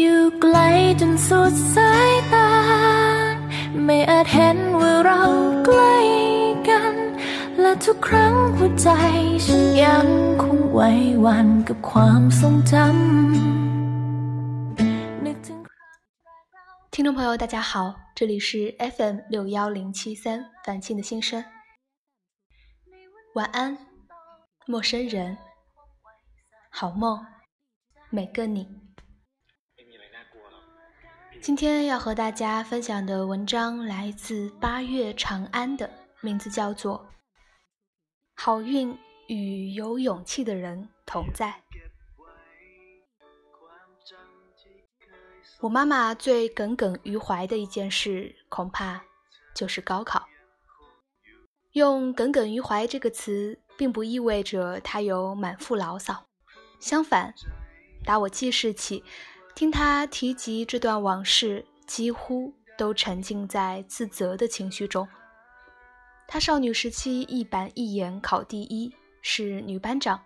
อยู่ไกลจนสุดสายตา ไม่อาจเห็นว่าเราใกล้กัน และทุกครั้งหัวใจฉันยังคงไหวหวันกับความทรงจำนึกถึง 听众朋友，大家好，这里是 FM 六幺零七三繁星的心声。晚安，陌生人，好梦，每个你。 今天要和大家分享的文章来自八月长安的，名字叫做《好运与有勇气的人同在》。我妈妈最耿耿于怀的一件事，恐怕就是高考。用“耿耿于怀”这个词，并不意味着她有满腹牢骚，相反，打我记事起。听他提及这段往事，几乎都沉浸在自责的情绪中。他少女时期一板一眼考第一，是女班长，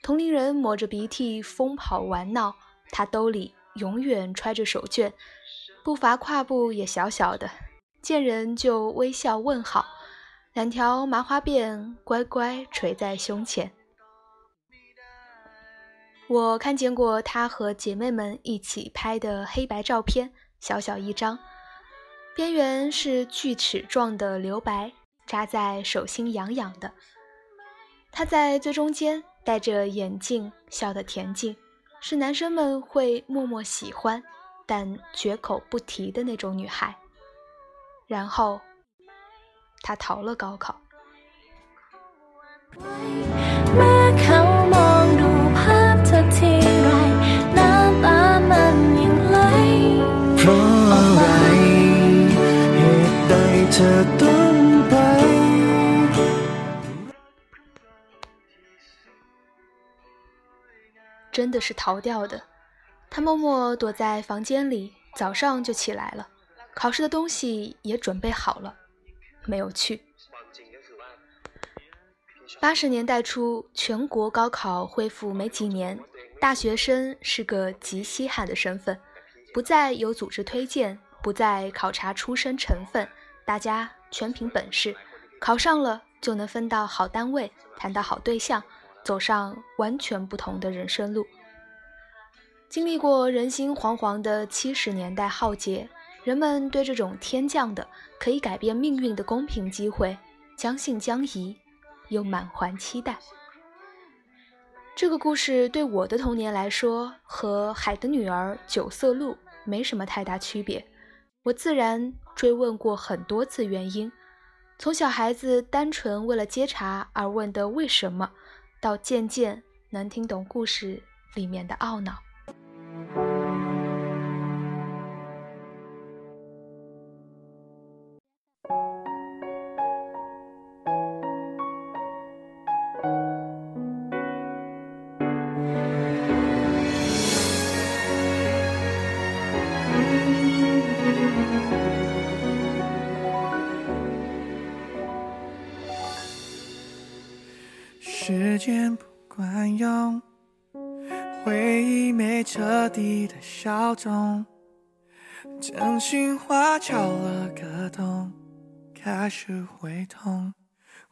同龄人抹着鼻涕疯跑玩闹，他兜里永远揣着手绢，步伐跨步也小小的，见人就微笑问好，两条麻花辫乖乖垂在胸前。我看见过她和姐妹们一起拍的黑白照片，小小一张，边缘是锯齿状的留白，扎在手心痒痒的。她在最中间，戴着眼镜，笑得恬静，是男生们会默默喜欢，但绝口不提的那种女孩。然后，她逃了高考。真的是逃掉的。他默默躲在房间里，早上就起来了，考试的东西也准备好了，没有去。八十年代初，全国高考恢复没几年，大学生是个极稀罕的身份，不再有组织推荐，不再考察出身成分，大家全凭本事，考上了就能分到好单位，谈到好对象。走上完全不同的人生路。经历过人心惶惶的七十年代浩劫，人们对这种天降的可以改变命运的公平机会将信将疑，又满怀期待。这个故事对我的童年来说，和《海的女儿》《九色鹿》没什么太大区别。我自然追问过很多次原因，从小孩子单纯为了接茬而问的为什么。到渐渐能听懂故事里面的懊恼。时间不管用，回忆没彻底的消肿，真心话敲了个洞，开始会痛。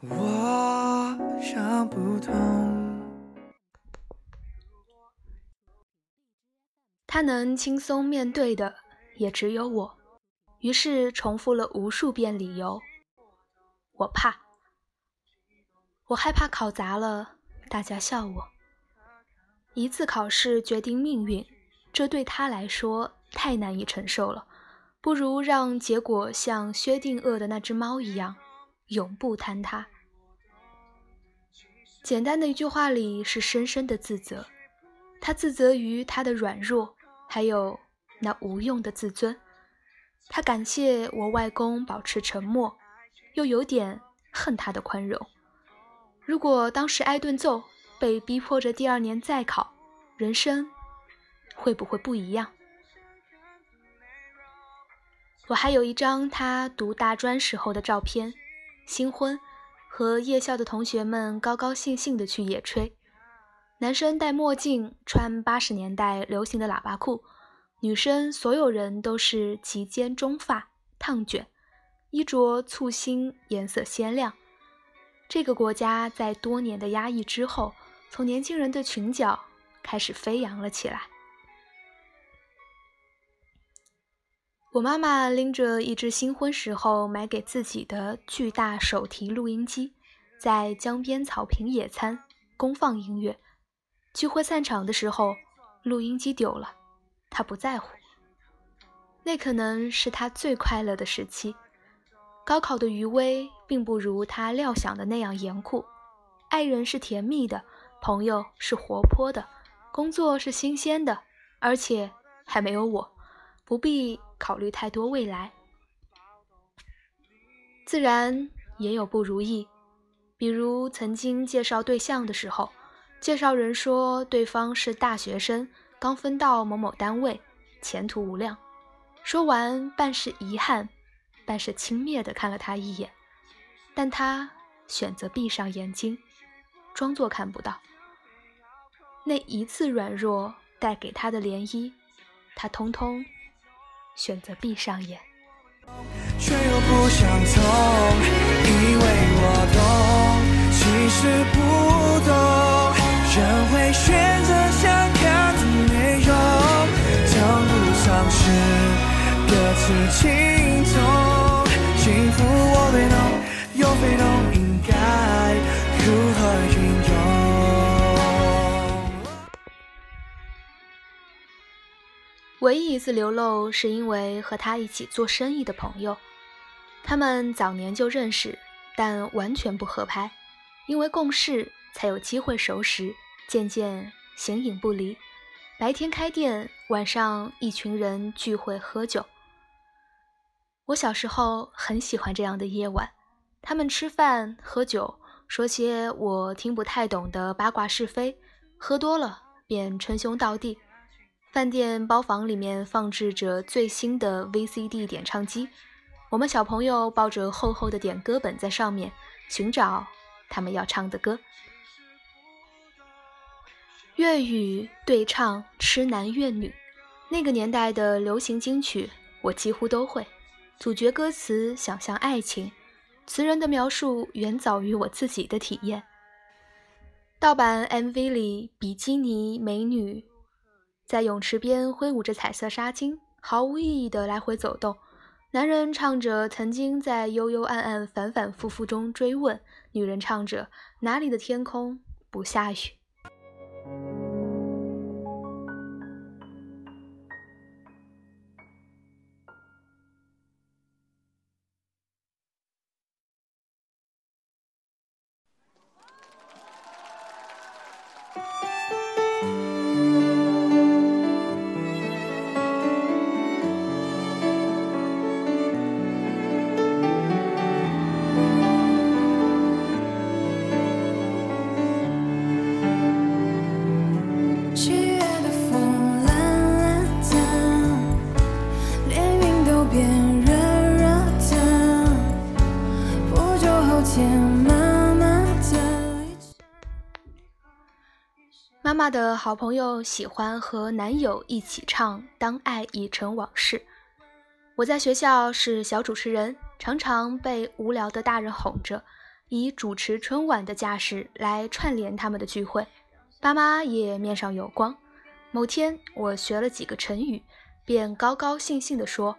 我想不通。他能轻松面对的也只有我，于是重复了无数遍理由。我怕。我害怕考砸了，大家笑我。一次考试决定命运，这对他来说太难以承受了，不如让结果像薛定谔的那只猫一样，永不坍塌。简单的一句话里是深深的自责，他自责于他的软弱，还有那无用的自尊。他感谢我外公保持沉默，又有点恨他的宽容。如果当时挨顿揍，被逼迫着第二年再考，人生会不会不一样？我还有一张他读大专时候的照片，新婚，和夜校的同学们高高兴兴的去野炊，男生戴墨镜，穿八十年代流行的喇叭裤，女生所有人都是齐肩中发、烫卷，衣着簇新，颜色鲜亮。这个国家在多年的压抑之后，从年轻人的裙角开始飞扬了起来。我妈妈拎着一只新婚时候买给自己的巨大手提录音机，在江边草坪野餐，公放音乐。聚会散场的时候，录音机丢了，她不在乎。那可能是她最快乐的时期。高考的余威并不如他料想的那样严酷，爱人是甜蜜的，朋友是活泼的，工作是新鲜的，而且还没有我，不必考虑太多未来。自然也有不如意，比如曾经介绍对象的时候，介绍人说对方是大学生，刚分到某某单位，前途无量，说完半是遗憾。半是轻蔑地看了他一眼，但他选择闭上眼睛，装作看不到。那一次软弱带给他的涟漪，他通通选择闭上眼。却又不想痛，以为我懂，其实不懂。人会选择想唯一一次流露，是因为和他一起做生意的朋友，他们早年就认识，但完全不合拍。因为共事，才有机会熟识，渐渐形影不离。白天开店，晚上一群人聚会喝酒。我小时候很喜欢这样的夜晚，他们吃饭喝酒，说些我听不太懂的八卦是非，喝多了便称兄道弟。饭店包房里面放置着最新的 VCD 点唱机，我们小朋友抱着厚厚的点歌本在上面寻找他们要唱的歌。粤语对唱《痴男怨女》，那个年代的流行金曲，我几乎都会。主角歌词想象爱情，词人的描述远早于我自己的体验。盗版 MV 里，比基尼美女在泳池边挥舞着彩色纱巾，毫无意义的来回走动。男人唱着曾经在幽幽暗暗、反反复复中追问，女人唱着哪里的天空不下雨。妈妈的好朋友喜欢和男友一起唱《当爱已成往事》。我在学校是小主持人，常常被无聊的大人哄着，以主持春晚的架势来串联他们的聚会。爸妈也面上有光。某天，我学了几个成语，便高高兴兴地说：“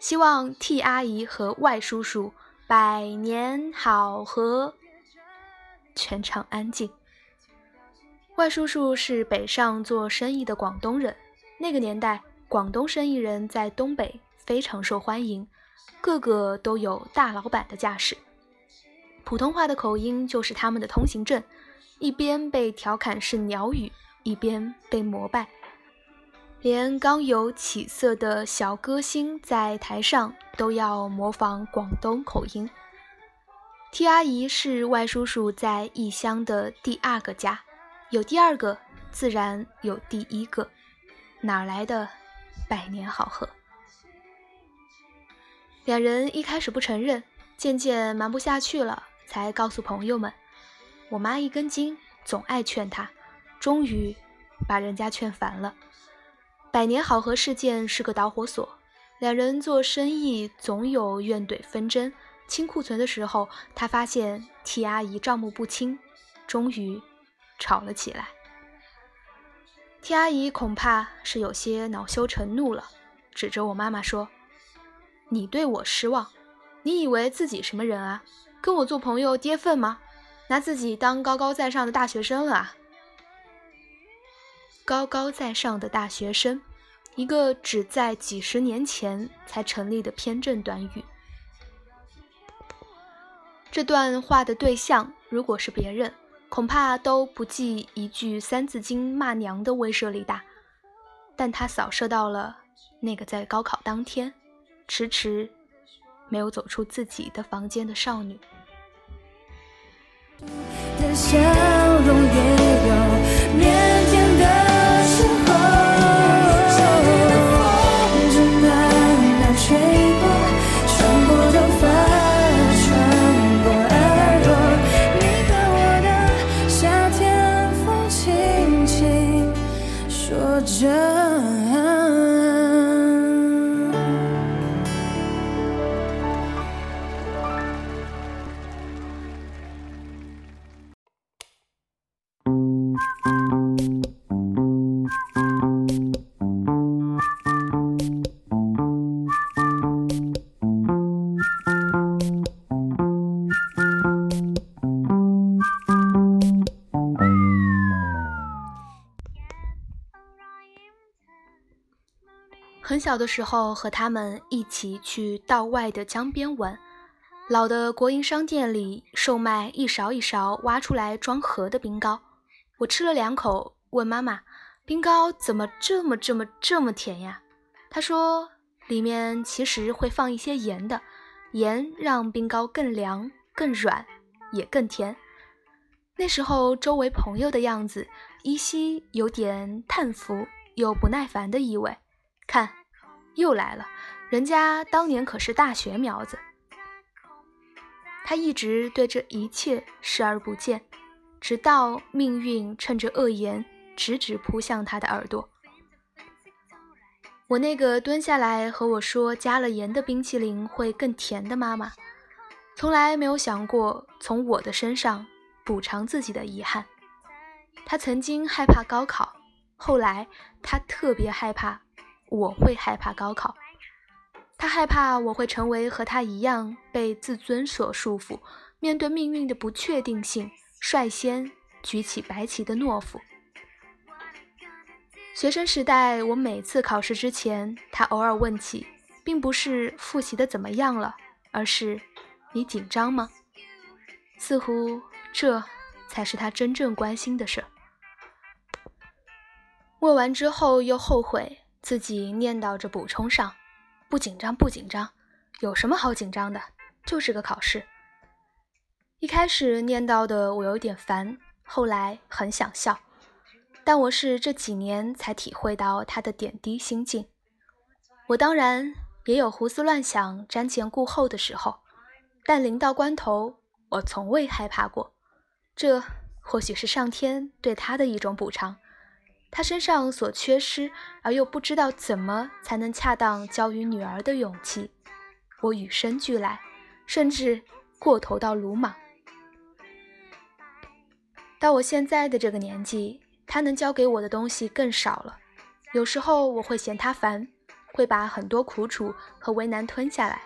希望替阿姨和外叔叔百年好合。”全场安静。外叔叔是北上做生意的广东人，那个年代，广东生意人在东北非常受欢迎，个个都有大老板的架势。普通话的口音就是他们的通行证，一边被调侃是鸟语，一边被膜拜。连刚有起色的小歌星在台上都要模仿广东口音。T 阿姨是外叔叔在异乡的第二个家。有第二个，自然有第一个，哪来的百年好合？两人一开始不承认，渐渐瞒不下去了，才告诉朋友们。我妈一根筋，总爱劝他，终于把人家劝烦了。百年好合事件是个导火索，两人做生意总有怨怼纷争。清库存的时候，他发现 T 阿姨账目不清，终于吵了起来。T 阿姨恐怕是有些恼羞成怒了，指着我妈妈说：“你对我失望？你以为自己什么人啊？跟我做朋友跌份吗？拿自己当高高在上的大学生了啊？”高高在上的大学生，一个只在几十年前才成立的偏正短语。这段话的对象，如果是别人，恐怕都不及一句《三字经》骂娘的威慑力大。但他扫射到了那个在高考当天迟迟没有走出自己的房间的少女。很小的时候，和他们一起去道外的江边玩，老的国营商店里售卖一勺一勺挖出来装盒的冰糕。我吃了两口，问妈妈：“冰糕怎么这么这么这么甜呀？”她说：“里面其实会放一些盐的，盐让冰糕更凉、更软，也更甜。”那时候周围朋友的样子，依稀有点叹服又不耐烦的意味。看。又来了，人家当年可是大学苗子。他一直对这一切视而不见，直到命运趁着恶言直直扑向他的耳朵。我那个蹲下来和我说加了盐的冰淇淋会更甜的妈妈，从来没有想过从我的身上补偿自己的遗憾。他曾经害怕高考，后来他特别害怕。我会害怕高考，他害怕我会成为和他一样被自尊所束缚，面对命运的不确定性，率先举起白旗的懦夫。学生时代，我每次考试之前，他偶尔问起，并不是复习的怎么样了，而是你紧张吗？似乎这才是他真正关心的事儿。问完之后又后悔。自己念叨着补充上，不紧张，不紧张，有什么好紧张的？就是个考试。一开始念叨的我有点烦，后来很想笑。但我是这几年才体会到他的点滴心境。我当然也有胡思乱想、瞻前顾后的时候，但临到关头，我从未害怕过。这或许是上天对他的一种补偿。他身上所缺失，而又不知道怎么才能恰当教育女儿的勇气，我与生俱来，甚至过头到鲁莽。到我现在的这个年纪，他能教给我的东西更少了。有时候我会嫌他烦，会把很多苦楚和为难吞下来，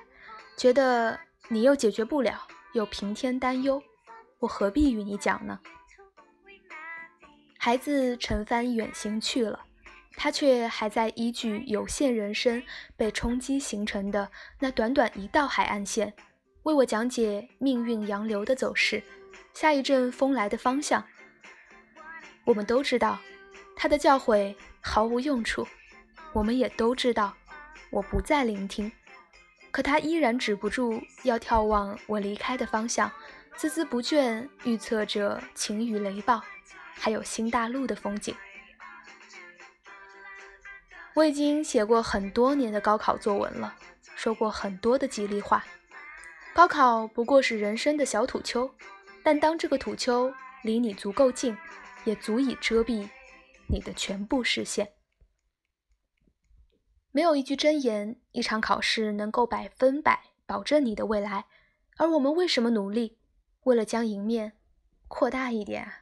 觉得你又解决不了，又平添担忧，我何必与你讲呢？孩子乘帆远行去了，他却还在依据有限人生被冲击形成的那短短一道海岸线，为我讲解命运洋流的走势，下一阵风来的方向。我们都知道，他的教诲毫无用处，我们也都知道，我不再聆听，可他依然止不住要眺望我离开的方向，孜孜不倦预测着晴雨雷暴。还有新大陆的风景。我已经写过很多年的高考作文了，说过很多的吉利话。高考不过是人生的小土丘，但当这个土丘离你足够近，也足以遮蔽你的全部视线。没有一句真言，一场考试能够百分百保证你的未来。而我们为什么努力？为了将赢面扩大一点。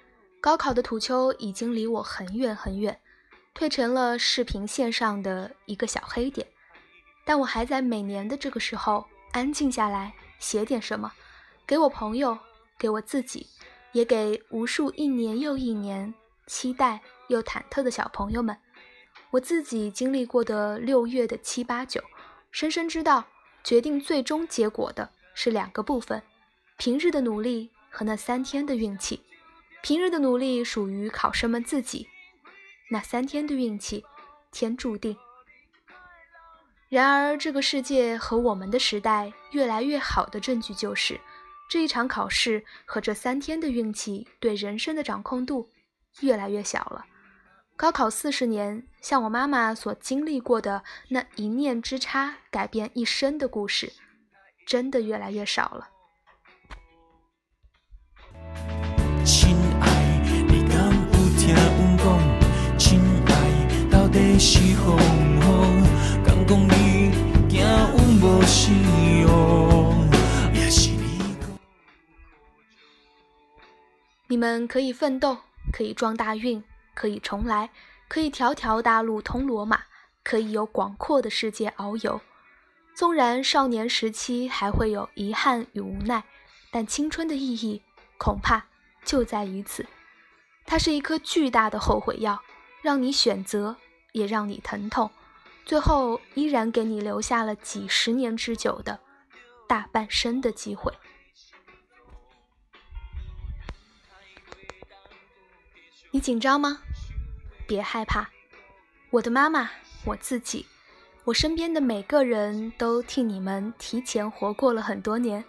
高考的土丘已经离我很远很远，退成了视频线上的一个小黑点。但我还在每年的这个时候安静下来，写点什么，给我朋友，给我自己，也给无数一年又一年期待又忐忑的小朋友们。我自己经历过的六月的七八九，深深知道。决定最终结果的是两个部分：平日的努力和那三天的运气。平日的努力属于考生们自己，那三天的运气，天注定。然而，这个世界和我们的时代越来越好的证据就是，这一场考试和这三天的运气对人生的掌控度越来越小了。高考四十年，像我妈妈所经历过的那一念之差改变一生的故事，真的越来越少了。底是何物？敢讲你惊阮无死哦？也是你？你们可以奋斗，可以撞大运。可以重来，可以条条大路通罗马，可以有广阔的世界遨游。纵然少年时期还会有遗憾与无奈，但青春的意义恐怕就在于此。它是一颗巨大的后悔药，让你选择，也让你疼痛，最后依然给你留下了几十年之久的大半生的机会。你紧张吗？别害怕，我的妈妈，我自己，我身边的每个人都替你们提前活过了很多年。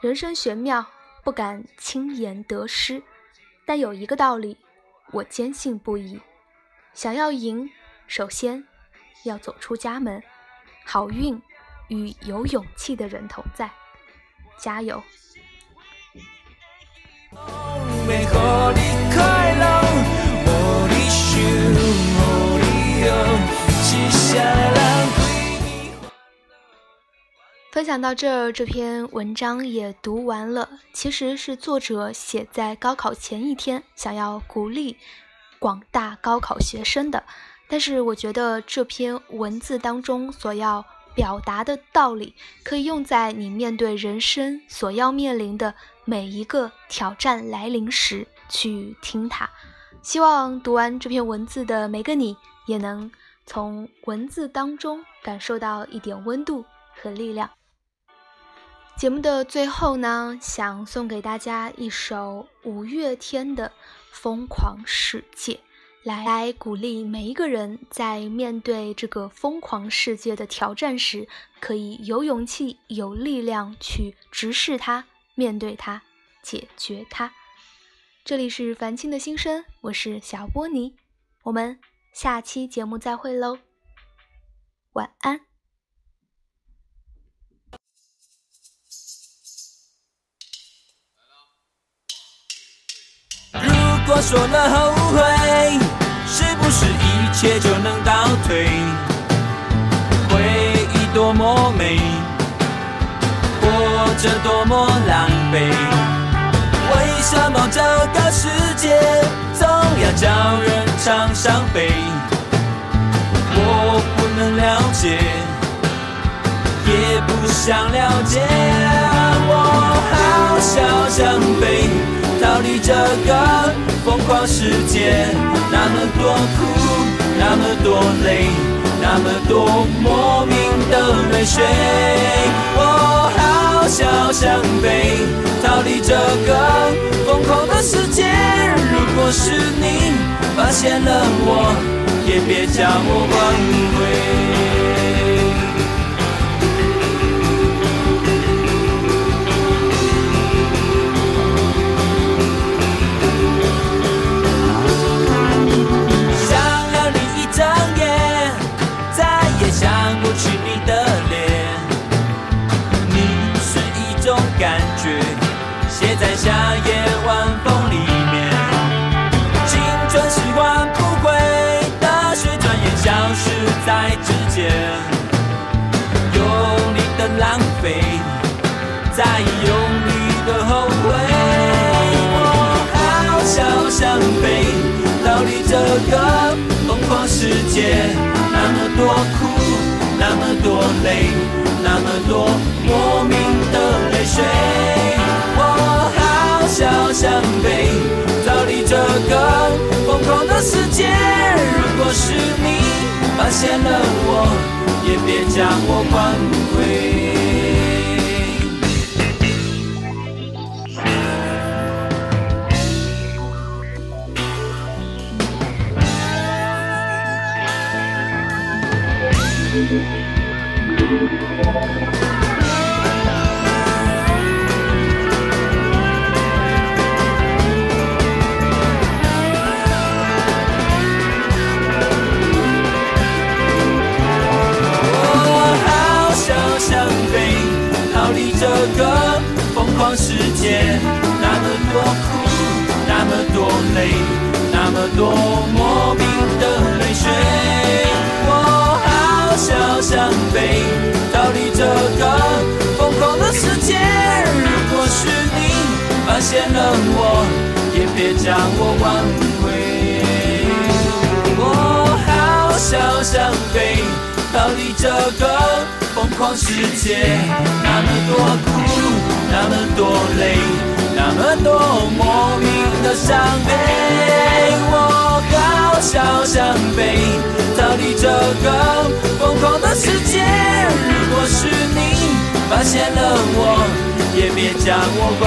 人生玄妙，不敢轻言得失，但有一个道理，我坚信不疑：想要赢，首先要走出家门。好运与有勇气的人同在，加油！分享到这儿，这篇文章也读完了。其实是作者写在高考前一天，想要鼓励广大高考学生的。但是我觉得这篇文字当中所要表达的道理，可以用在你面对人生所要面临的每一个挑战来临时去听它。希望读完这篇文字的每个你，也能从文字当中感受到一点温度和力量。节目的最后呢，想送给大家一首五月天的《疯狂世界》，来来鼓励每一个人在面对这个疯狂世界的挑战时，可以有勇气、有力量去直视它、面对它、解决它。这里是凡青的心声，我是小波尼，我们下期节目再会喽，晚安。如果说了后悔，切就能倒退？回忆多么美，活着多么狼狈。为什么这个世界总要叫人尝伤悲？我不能了解，也不想了解。我好。想想飞，逃离这个疯狂世界。那么多苦，那么多泪，那么多莫名的泪水。我好想想飞，逃离这个疯狂的世界。如果是你发现了我，也别叫我挽回。在夏夜晚风里面，青春喜欢不悔，大雪转眼消失在指尖。用力的浪费，再用力的后悔。我好想，想飞逃离这个疯狂世界。那么多苦，那么多累，那么多莫名的泪水。我好想想飞，逃离这个疯狂的世界。如果是你发现了我，也别将我挽回。这个疯狂世界。那么多苦，那么多累，那么多莫名的泪水。我好想想飞，逃离这个疯狂的世界。如果是你发现了我，也别将我挽回。我好想想飞，逃离这个狂世界。那么多苦，那么多累，那么多莫名的伤悲。我好想想飞，逃离这个疯狂的世界。如果是你发现了我，也别将我挽